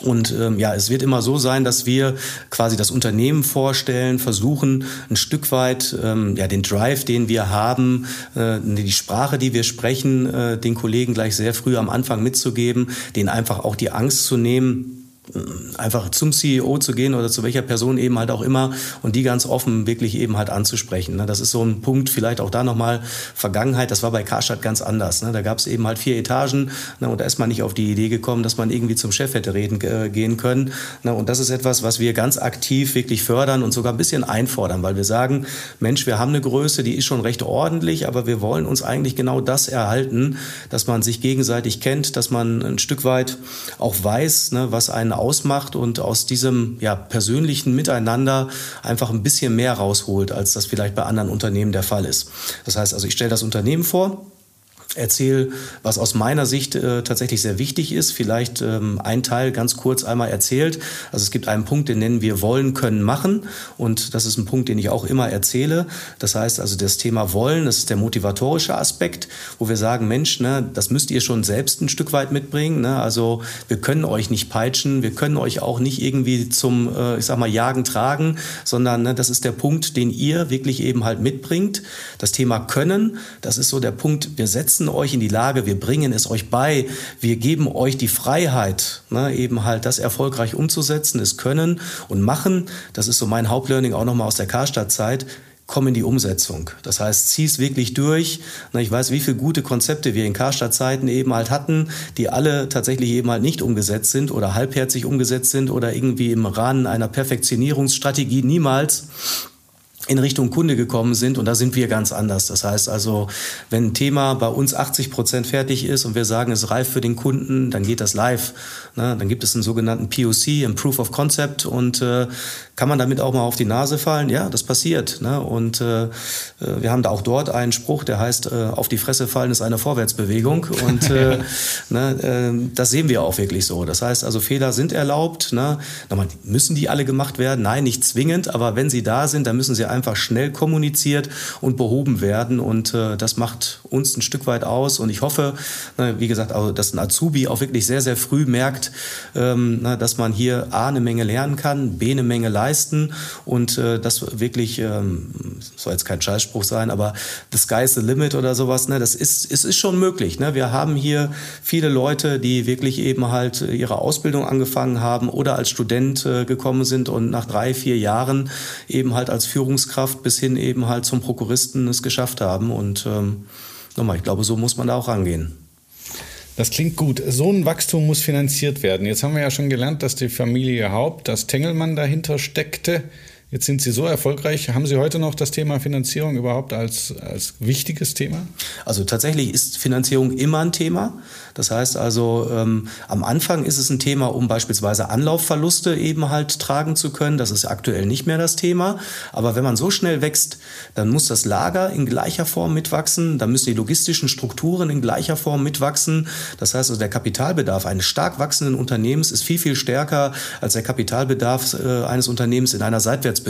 Und ähm, ja, es wird immer so sein, dass wir quasi das Unternehmen vorstellen, versuchen ein Stück weit ähm, ja den Drive, den wir haben, äh, die Sprache, die wir sprechen, äh, den Kollegen gleich sehr früh am Anfang mitzugeben, denen einfach auch die Angst zu nehmen einfach zum CEO zu gehen oder zu welcher Person eben halt auch immer und die ganz offen wirklich eben halt anzusprechen. Ne? Das ist so ein Punkt, vielleicht auch da nochmal Vergangenheit, das war bei Karstadt ganz anders. Ne? Da gab es eben halt vier Etagen ne? und da ist man nicht auf die Idee gekommen, dass man irgendwie zum Chef hätte reden äh, gehen können. Und das ist etwas, was wir ganz aktiv wirklich fördern und sogar ein bisschen einfordern, weil wir sagen, Mensch, wir haben eine Größe, die ist schon recht ordentlich, aber wir wollen uns eigentlich genau das erhalten, dass man sich gegenseitig kennt, dass man ein Stück weit auch weiß, was einen ausmacht und aus diesem ja, persönlichen Miteinander einfach ein bisschen mehr rausholt, als das vielleicht bei anderen Unternehmen der Fall ist. Das heißt also, ich stelle das Unternehmen vor, erzähle, was aus meiner Sicht äh, tatsächlich sehr wichtig ist. Vielleicht ähm, ein Teil ganz kurz einmal erzählt. Also es gibt einen Punkt, den nennen wir wollen, können, machen. Und das ist ein Punkt, den ich auch immer erzähle. Das heißt also das Thema wollen, das ist der motivatorische Aspekt, wo wir sagen, Mensch, ne, das müsst ihr schon selbst ein Stück weit mitbringen. Ne? Also wir können euch nicht peitschen, wir können euch auch nicht irgendwie zum, äh, ich sag mal, Jagen tragen, sondern ne, das ist der Punkt, den ihr wirklich eben halt mitbringt. Das Thema können, das ist so der Punkt, wir setzen setzen euch in die Lage, wir bringen es euch bei, wir geben euch die Freiheit, ne, eben halt das erfolgreich umzusetzen, es können und machen. Das ist so mein Hauptlearning auch nochmal aus der Karstadt-Zeit komm in die Umsetzung. Das heißt, zieh es wirklich durch. Ich weiß, wie viele gute Konzepte wir in Karstadt-Zeiten eben halt hatten, die alle tatsächlich eben halt nicht umgesetzt sind oder halbherzig umgesetzt sind oder irgendwie im Rahmen einer Perfektionierungsstrategie niemals in Richtung Kunde gekommen sind und da sind wir ganz anders. Das heißt also, wenn ein Thema bei uns 80 Prozent fertig ist und wir sagen, es ist reif für den Kunden, dann geht das live. Ne? Dann gibt es einen sogenannten POC, ein Proof of Concept und äh, kann man damit auch mal auf die Nase fallen? Ja, das passiert. Ne? Und äh, äh wir haben da auch dort einen Spruch, der heißt, äh, auf die Fresse fallen ist eine Vorwärtsbewegung und äh, ne, äh, das sehen wir auch wirklich so. Das heißt also, Fehler sind erlaubt. Ne? Nochmal, müssen die alle gemacht werden? Nein, nicht zwingend, aber wenn sie da sind, dann müssen sie einfach schnell kommuniziert und behoben werden. Und äh, das macht uns ein Stück weit aus. Und ich hoffe, na, wie gesagt, also, dass ein Azubi auch wirklich sehr, sehr früh merkt, ähm, na, dass man hier A, eine Menge lernen kann, B, eine Menge leisten und äh, das wirklich, ähm, soll jetzt kein Scheißspruch sein, aber the sky's the limit oder sowas, ne, das ist, es ist schon möglich. Ne? Wir haben hier viele Leute, die wirklich eben halt ihre Ausbildung angefangen haben oder als Student äh, gekommen sind und nach drei, vier Jahren eben halt als Führungs Führungskraft bis hin eben halt zum Prokuristen es geschafft haben. Und ähm, nochmal, ich glaube, so muss man da auch rangehen. Das klingt gut. So ein Wachstum muss finanziert werden. Jetzt haben wir ja schon gelernt, dass die Familie Haupt, dass Tengelmann dahinter steckte. Jetzt sind Sie so erfolgreich. Haben Sie heute noch das Thema Finanzierung überhaupt als, als wichtiges Thema? Also tatsächlich ist Finanzierung immer ein Thema. Das heißt also, ähm, am Anfang ist es ein Thema, um beispielsweise Anlaufverluste eben halt tragen zu können. Das ist aktuell nicht mehr das Thema. Aber wenn man so schnell wächst, dann muss das Lager in gleicher Form mitwachsen. Dann müssen die logistischen Strukturen in gleicher Form mitwachsen. Das heißt also, der Kapitalbedarf eines stark wachsenden Unternehmens ist viel, viel stärker als der Kapitalbedarf äh, eines Unternehmens in einer Seitwärtsbewegung.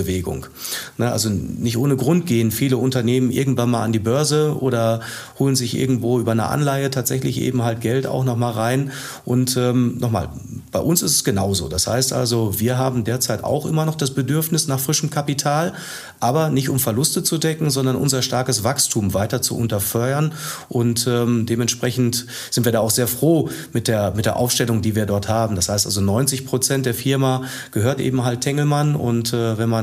Ne, also nicht ohne Grund gehen viele Unternehmen irgendwann mal an die Börse oder holen sich irgendwo über eine Anleihe tatsächlich eben halt Geld Geld auch nochmal rein. Und ähm, nochmal, bei uns ist es genauso. Das heißt also, wir haben derzeit auch immer noch das Bedürfnis nach frischem Kapital, aber nicht um Verluste zu decken, sondern unser starkes Wachstum weiter zu unterfeuern. Und ähm, dementsprechend sind wir da auch sehr froh mit der, mit der Aufstellung, die wir dort haben. Das heißt also, 90 Prozent der Firma gehört eben halt Tengelmann. Und äh, wenn man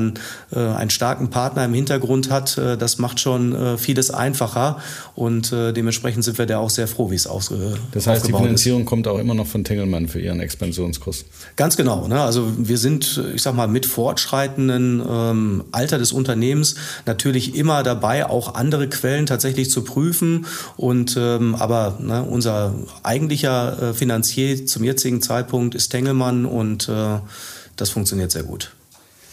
äh, einen starken Partner im Hintergrund hat, äh, das macht schon äh, vieles einfacher. Und dementsprechend sind wir da auch sehr froh, wie es ausgehört. Das heißt, die Finanzierung ist. kommt auch immer noch von Tengelmann für ihren Expansionskurs. Ganz genau. Ne? Also wir sind, ich sag mal, mit fortschreitenden ähm, Alter des Unternehmens natürlich immer dabei, auch andere Quellen tatsächlich zu prüfen. Und ähm, aber ne, unser eigentlicher äh, Finanzier zum jetzigen Zeitpunkt ist Tengelmann und äh, das funktioniert sehr gut.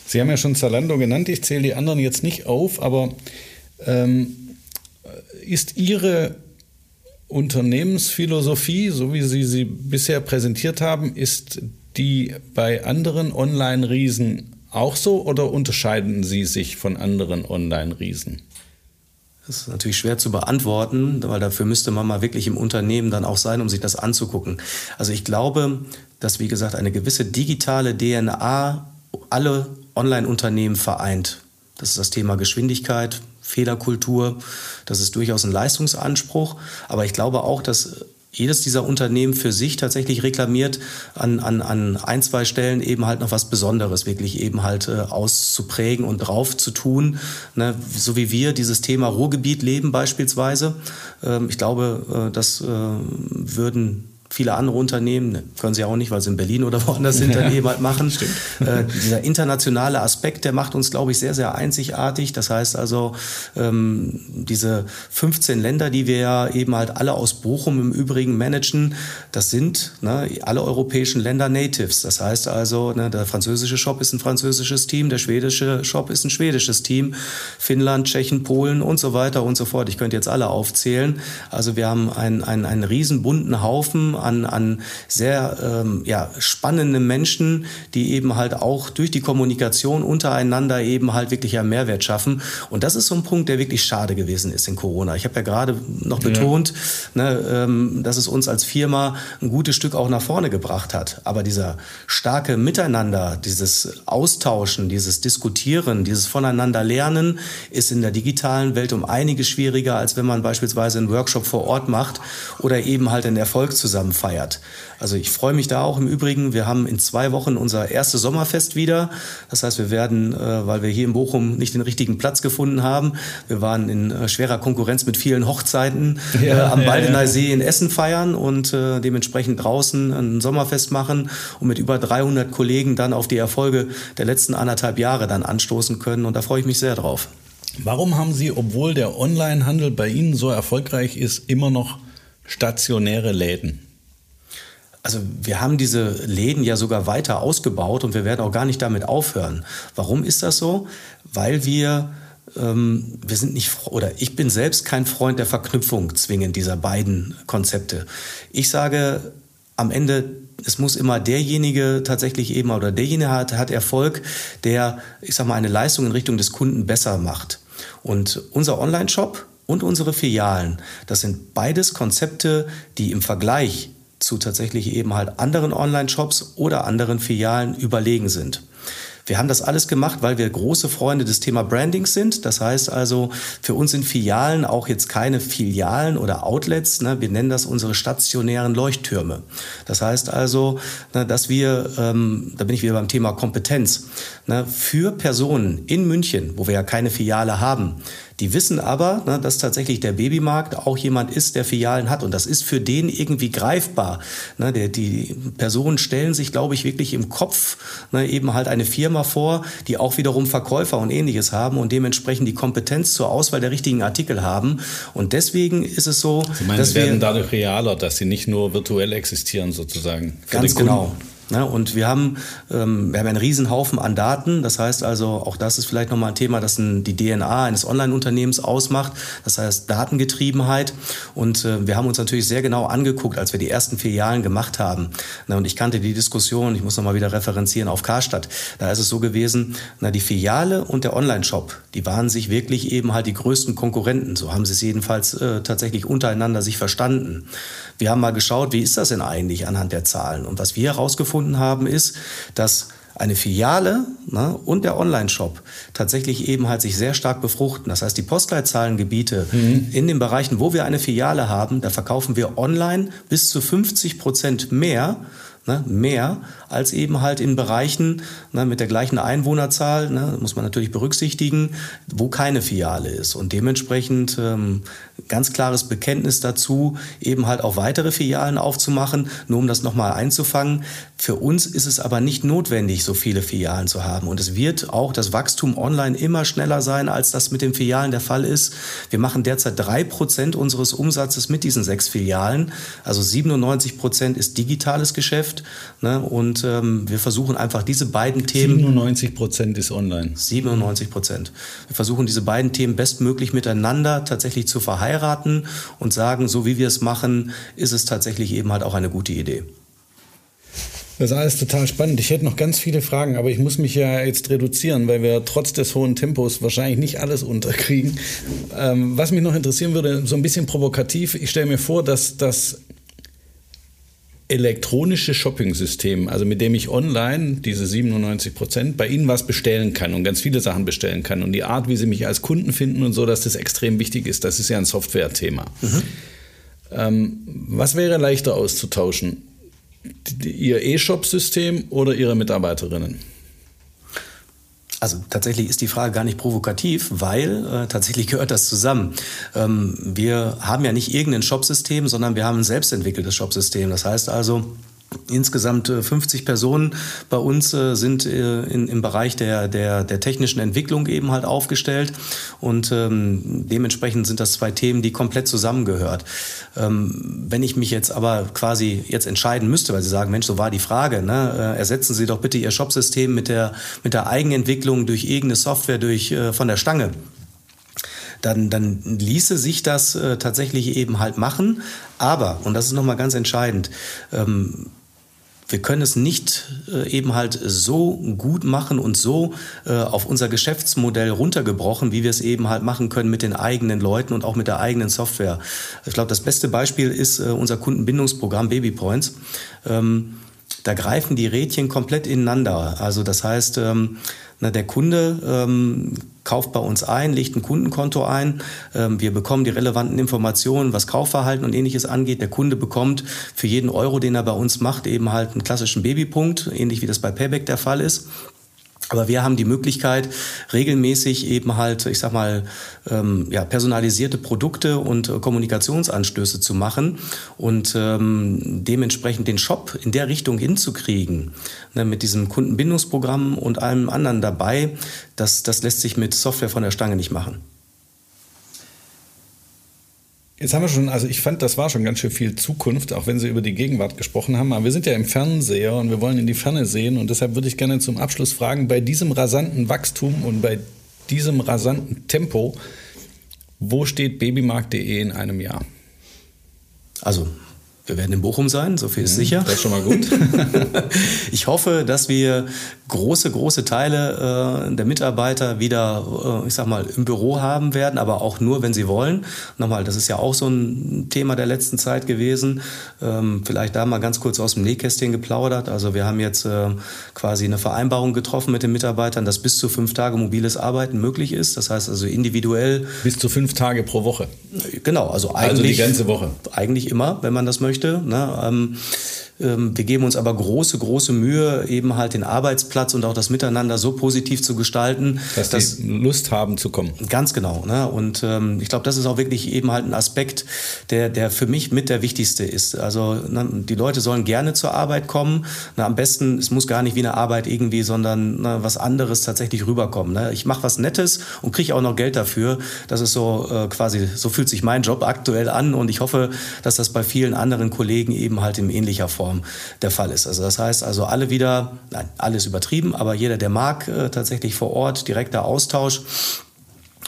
Sie haben ja schon Zalando genannt. Ich zähle die anderen jetzt nicht auf, aber ähm, ist Ihre Unternehmensphilosophie, so wie Sie sie bisher präsentiert haben, ist die bei anderen Online-Riesen auch so oder unterscheiden Sie sich von anderen Online-Riesen? Das ist natürlich schwer zu beantworten, weil dafür müsste man mal wirklich im Unternehmen dann auch sein, um sich das anzugucken. Also ich glaube, dass, wie gesagt, eine gewisse digitale DNA alle Online-Unternehmen vereint. Das ist das Thema Geschwindigkeit, Fehlerkultur. Das ist durchaus ein Leistungsanspruch. Aber ich glaube auch, dass jedes dieser Unternehmen für sich tatsächlich reklamiert, an, an, an ein, zwei Stellen eben halt noch was Besonderes wirklich eben halt äh, auszuprägen und drauf zu tun. Ne? So wie wir dieses Thema Ruhrgebiet leben beispielsweise. Ähm, ich glaube, äh, das äh, würden viele andere Unternehmen, ne, können sie auch nicht, weil sie in Berlin oder woanders sind, dann eben halt machen. Äh, dieser internationale Aspekt, der macht uns, glaube ich, sehr, sehr einzigartig. Das heißt also, ähm, diese 15 Länder, die wir ja eben halt alle aus Bochum im Übrigen managen, das sind ne, alle europäischen Länder Natives. Das heißt also, ne, der französische Shop ist ein französisches Team, der schwedische Shop ist ein schwedisches Team, Finnland, Tschechien, Polen und so weiter und so fort. Ich könnte jetzt alle aufzählen. Also wir haben einen, einen, einen riesen bunten Haufen an, an sehr ähm, ja, spannende Menschen, die eben halt auch durch die Kommunikation untereinander eben halt wirklich einen Mehrwert schaffen. Und das ist so ein Punkt, der wirklich schade gewesen ist in Corona. Ich habe ja gerade noch betont, ja. ne, ähm, dass es uns als Firma ein gutes Stück auch nach vorne gebracht hat. Aber dieser starke Miteinander, dieses Austauschen, dieses Diskutieren, dieses Voneinander lernen, ist in der digitalen Welt um einiges schwieriger, als wenn man beispielsweise einen Workshop vor Ort macht oder eben halt einen Erfolg zusammen feiert. Also ich freue mich da auch im Übrigen. Wir haben in zwei Wochen unser erstes Sommerfest wieder. Das heißt, wir werden, äh, weil wir hier in Bochum nicht den richtigen Platz gefunden haben, wir waren in äh, schwerer Konkurrenz mit vielen Hochzeiten äh, ja, am Baldener See in Essen feiern und dementsprechend draußen ein Sommerfest machen und mit über 300 Kollegen dann auf die Erfolge der letzten anderthalb Jahre dann anstoßen können. Und da freue ich mich sehr drauf. Warum haben Sie, obwohl der Onlinehandel bei Ihnen so erfolgreich ist, immer noch stationäre Läden? Also wir haben diese Läden ja sogar weiter ausgebaut und wir werden auch gar nicht damit aufhören. Warum ist das so? Weil wir ähm, wir sind nicht oder ich bin selbst kein Freund der Verknüpfung zwingend dieser beiden Konzepte. Ich sage am Ende es muss immer derjenige tatsächlich eben oder derjenige hat, hat Erfolg, der, ich sag mal, eine Leistung in Richtung des Kunden besser macht. Und unser Online-Shop und unsere Filialen, das sind beides Konzepte, die im Vergleich zu tatsächlich eben halt anderen Online-Shops oder anderen Filialen überlegen sind. Wir haben das alles gemacht, weil wir große Freunde des Thema Brandings sind. Das heißt also, für uns sind Filialen auch jetzt keine Filialen oder Outlets. Ne? Wir nennen das unsere stationären Leuchttürme. Das heißt also, ne, dass wir, ähm, da bin ich wieder beim Thema Kompetenz, ne, für Personen in München, wo wir ja keine Filiale haben, die wissen aber, ne, dass tatsächlich der Babymarkt auch jemand ist, der Filialen hat. Und das ist für den irgendwie greifbar. Ne, der, die Personen stellen sich, glaube ich, wirklich im Kopf ne, eben halt eine Firma vor, die auch wiederum Verkäufer und ähnliches haben und dementsprechend die Kompetenz zur Auswahl der richtigen Artikel haben. Und deswegen ist es so, Sie meinen, dass sie werden dadurch realer, dass sie nicht nur virtuell existieren sozusagen. Ganz genau. Ne? Und wir haben, ähm, wir haben einen Riesenhaufen an Daten. Das heißt also, auch das ist vielleicht nochmal ein Thema, das ein, die DNA eines Online-Unternehmens ausmacht. Das heißt Datengetriebenheit. Und äh, wir haben uns natürlich sehr genau angeguckt, als wir die ersten Filialen gemacht haben. Na, und ich kannte die Diskussion, ich muss nochmal wieder referenzieren auf Karstadt. Da ist es so gewesen, na, die Filiale und der Online-Shop, die waren sich wirklich eben halt die größten Konkurrenten. So haben sie es jedenfalls äh, tatsächlich untereinander sich verstanden. Wir haben mal geschaut, wie ist das denn eigentlich anhand der Zahlen? Und was wir herausgefunden haben, ist, dass eine Filiale ne, und der Online-Shop tatsächlich eben halt sich sehr stark befruchten. Das heißt, die Postleitzahlengebiete mhm. in den Bereichen, wo wir eine Filiale haben, da verkaufen wir online bis zu 50 Prozent mehr ne, mehr als eben halt in Bereichen ne, mit der gleichen Einwohnerzahl, ne, muss man natürlich berücksichtigen, wo keine Filiale ist. Und dementsprechend ähm, ganz klares Bekenntnis dazu, eben halt auch weitere Filialen aufzumachen, nur um das nochmal einzufangen. Für uns ist es aber nicht notwendig, so viele Filialen zu haben. Und es wird auch das Wachstum online immer schneller sein, als das mit den Filialen der Fall ist. Wir machen derzeit drei Prozent unseres Umsatzes mit diesen sechs Filialen. Also 97 Prozent ist digitales Geschäft. Ne? Und ähm, wir versuchen einfach diese beiden Themen. 97 Prozent ist online. 97 Prozent. Wir versuchen diese beiden Themen bestmöglich miteinander tatsächlich zu verheiraten und sagen, so wie wir es machen, ist es tatsächlich eben halt auch eine gute Idee. Das ist alles total spannend. Ich hätte noch ganz viele Fragen, aber ich muss mich ja jetzt reduzieren, weil wir trotz des hohen Tempos wahrscheinlich nicht alles unterkriegen. Ähm, was mich noch interessieren würde, so ein bisschen provokativ, ich stelle mir vor, dass das elektronische Shopping-System, also mit dem ich online diese 97 Prozent bei Ihnen was bestellen kann und ganz viele Sachen bestellen kann und die Art, wie Sie mich als Kunden finden und so, dass das extrem wichtig ist, das ist ja ein Software-Thema. Mhm. Ähm, was wäre leichter auszutauschen? Ihr E-Shop-System oder Ihre Mitarbeiterinnen? Also tatsächlich ist die Frage gar nicht provokativ, weil äh, tatsächlich gehört das zusammen. Ähm, wir haben ja nicht irgendein Shopsystem, sondern wir haben ein selbstentwickeltes Shopsystem. Das heißt also, Insgesamt 50 äh, Personen bei uns äh, sind äh, im Bereich der, der, der technischen Entwicklung eben halt aufgestellt und ähm, dementsprechend sind das zwei Themen, die komplett zusammengehört. Ähm, wenn ich mich jetzt aber quasi jetzt entscheiden müsste, weil Sie sagen, Mensch, so war die Frage, ne? ersetzen Sie doch bitte Ihr Shopsystem mit der, mit der Eigenentwicklung durch irgendeine Software durch, von der Stange dann, dann ließe sich das äh, tatsächlich eben halt machen. Aber, und das ist nochmal ganz entscheidend, ähm, wir können es nicht äh, eben halt so gut machen und so äh, auf unser Geschäftsmodell runtergebrochen, wie wir es eben halt machen können mit den eigenen Leuten und auch mit der eigenen Software. Ich glaube, das beste Beispiel ist äh, unser Kundenbindungsprogramm Babypoints. Ähm, da greifen die Rädchen komplett ineinander. Also das heißt, ähm, na, der Kunde ähm, kauft bei uns ein, legt ein Kundenkonto ein. Ähm, wir bekommen die relevanten Informationen, was Kaufverhalten und ähnliches angeht. Der Kunde bekommt für jeden Euro, den er bei uns macht, eben halt einen klassischen Babypunkt, ähnlich wie das bei Payback der Fall ist. Aber wir haben die Möglichkeit, regelmäßig eben halt, ich sag mal, ähm, ja, personalisierte Produkte und äh, Kommunikationsanstöße zu machen und ähm, dementsprechend den Shop in der Richtung hinzukriegen, ne, mit diesem Kundenbindungsprogramm und allem anderen dabei, das, das lässt sich mit Software von der Stange nicht machen. Jetzt haben wir schon, also ich fand, das war schon ganz schön viel Zukunft, auch wenn Sie über die Gegenwart gesprochen haben. Aber wir sind ja im Fernseher und wir wollen in die Ferne sehen. Und deshalb würde ich gerne zum Abschluss fragen, bei diesem rasanten Wachstum und bei diesem rasanten Tempo, wo steht babymarkt.de in einem Jahr? Also wir werden in Bochum sein, so viel ist mhm, sicher. Das ist schon mal gut. ich hoffe, dass wir große, große Teile äh, der Mitarbeiter wieder, äh, ich sag mal, im Büro haben werden, aber auch nur, wenn sie wollen. Nochmal, das ist ja auch so ein Thema der letzten Zeit gewesen. Ähm, vielleicht da mal ganz kurz aus dem Nähkästchen geplaudert. Also wir haben jetzt äh, quasi eine Vereinbarung getroffen mit den Mitarbeitern, dass bis zu fünf Tage mobiles Arbeiten möglich ist. Das heißt also individuell. Bis zu fünf Tage pro Woche. Genau, also eigentlich. Also die ganze Woche. Eigentlich immer, wenn man das möchte. Ne? Ähm, ähm, wir geben uns aber große, große Mühe, eben halt den Arbeitsplatz und auch das Miteinander so positiv zu gestalten, dass, dass die Lust haben zu kommen. Ganz genau. Ne? Und ähm, ich glaube, das ist auch wirklich eben halt ein Aspekt, der, der für mich mit der wichtigste ist. Also ne, die Leute sollen gerne zur Arbeit kommen. Na, am besten, es muss gar nicht wie eine Arbeit irgendwie, sondern ne, was anderes tatsächlich rüberkommen. Ne? Ich mache was Nettes und kriege auch noch Geld dafür. Das ist so äh, quasi, so fühlt sich mein Job aktuell an und ich hoffe, dass das bei vielen anderen Kollegen eben halt in ähnlicher Form Form der Fall ist. Also das heißt also alle wieder, nein, alles übertrieben, aber jeder, der mag, äh, tatsächlich vor Ort direkter Austausch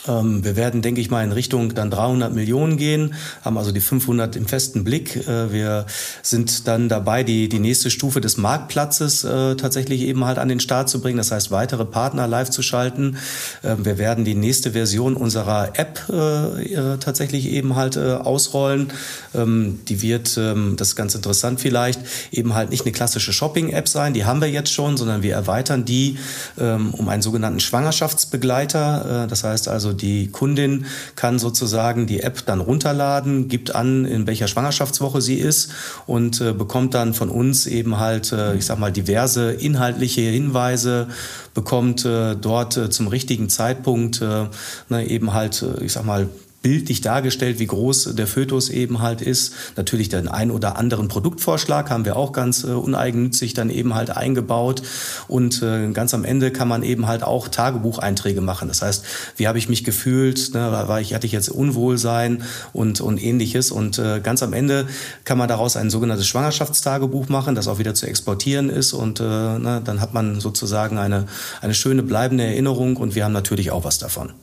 wir werden, denke ich mal, in Richtung dann 300 Millionen gehen, haben also die 500 im festen Blick. Äh, wir sind dann dabei, die, die nächste Stufe des Marktplatzes äh, tatsächlich eben halt an den Start zu bringen. Das heißt, weitere Partner live zu schalten. Ähm, wir werden die nächste Version unserer App äh, tatsächlich eben halt ausrollen. Ähm, die wird, das ist ganz interessant vielleicht, eben halt nicht eine klassische Shopping-App sein, die haben wir jetzt schon, sondern wir erweitern die um einen sogenannten Schwangerschaftsbegleiter. Das heißt also, also die Kundin kann sozusagen die App dann runterladen, gibt an, in welcher Schwangerschaftswoche sie ist und äh, bekommt dann von uns eben halt, äh, ich sag mal, diverse inhaltliche Hinweise, bekommt äh, dort äh, zum richtigen Zeitpunkt äh, ne, eben halt, äh, ich sag mal, bildlich dargestellt, wie groß der Fötus eben halt ist. Natürlich den ein oder anderen Produktvorschlag haben wir auch ganz äh, uneigennützig dann eben halt eingebaut. Und äh, ganz am Ende kann man eben halt auch Tagebucheinträge machen. Das heißt, wie habe ich mich gefühlt? Ne, war ich, hatte ich jetzt Unwohlsein und, und ähnliches. Und äh, ganz am Ende kann man daraus ein sogenanntes Schwangerschaftstagebuch machen, das auch wieder zu exportieren ist. Und äh, ne, dann hat man sozusagen eine, eine schöne bleibende Erinnerung und wir haben natürlich auch was davon.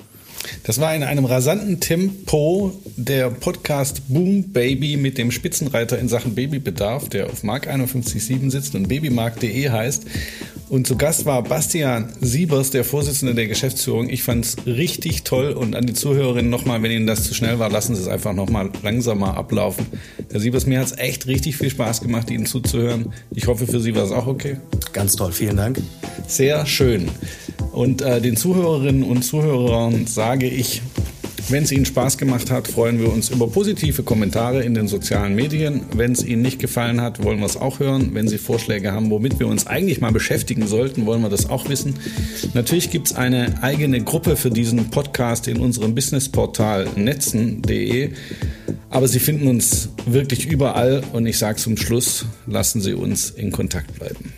Das war in einem rasanten Tempo der Podcast Boom Baby mit dem Spitzenreiter in Sachen Babybedarf, der auf Mark 51.7 sitzt und babymark.de heißt. Und zu Gast war Bastian Siebers, der Vorsitzende der Geschäftsführung. Ich fand es richtig toll und an die Zuhörerinnen nochmal, wenn Ihnen das zu schnell war, lassen Sie es einfach nochmal langsamer ablaufen. Herr Siebers, mir hat es echt richtig viel Spaß gemacht, Ihnen zuzuhören. Ich hoffe, für Sie war es auch okay. Ganz toll, vielen Dank. Sehr schön. Und äh, den Zuhörerinnen und Zuhörern sage ich, Wenn es Ihnen Spaß gemacht hat, freuen wir uns über positive Kommentare in den sozialen Medien. Wenn es Ihnen nicht gefallen hat, wollen wir es auch hören. Wenn Sie Vorschläge haben, womit wir uns eigentlich mal beschäftigen sollten, wollen wir das auch wissen. Natürlich gibt es eine eigene Gruppe für diesen Podcast in unserem Businessportal netzen.de. Aber Sie finden uns wirklich überall und ich sage zum Schluss, lassen Sie uns in Kontakt bleiben.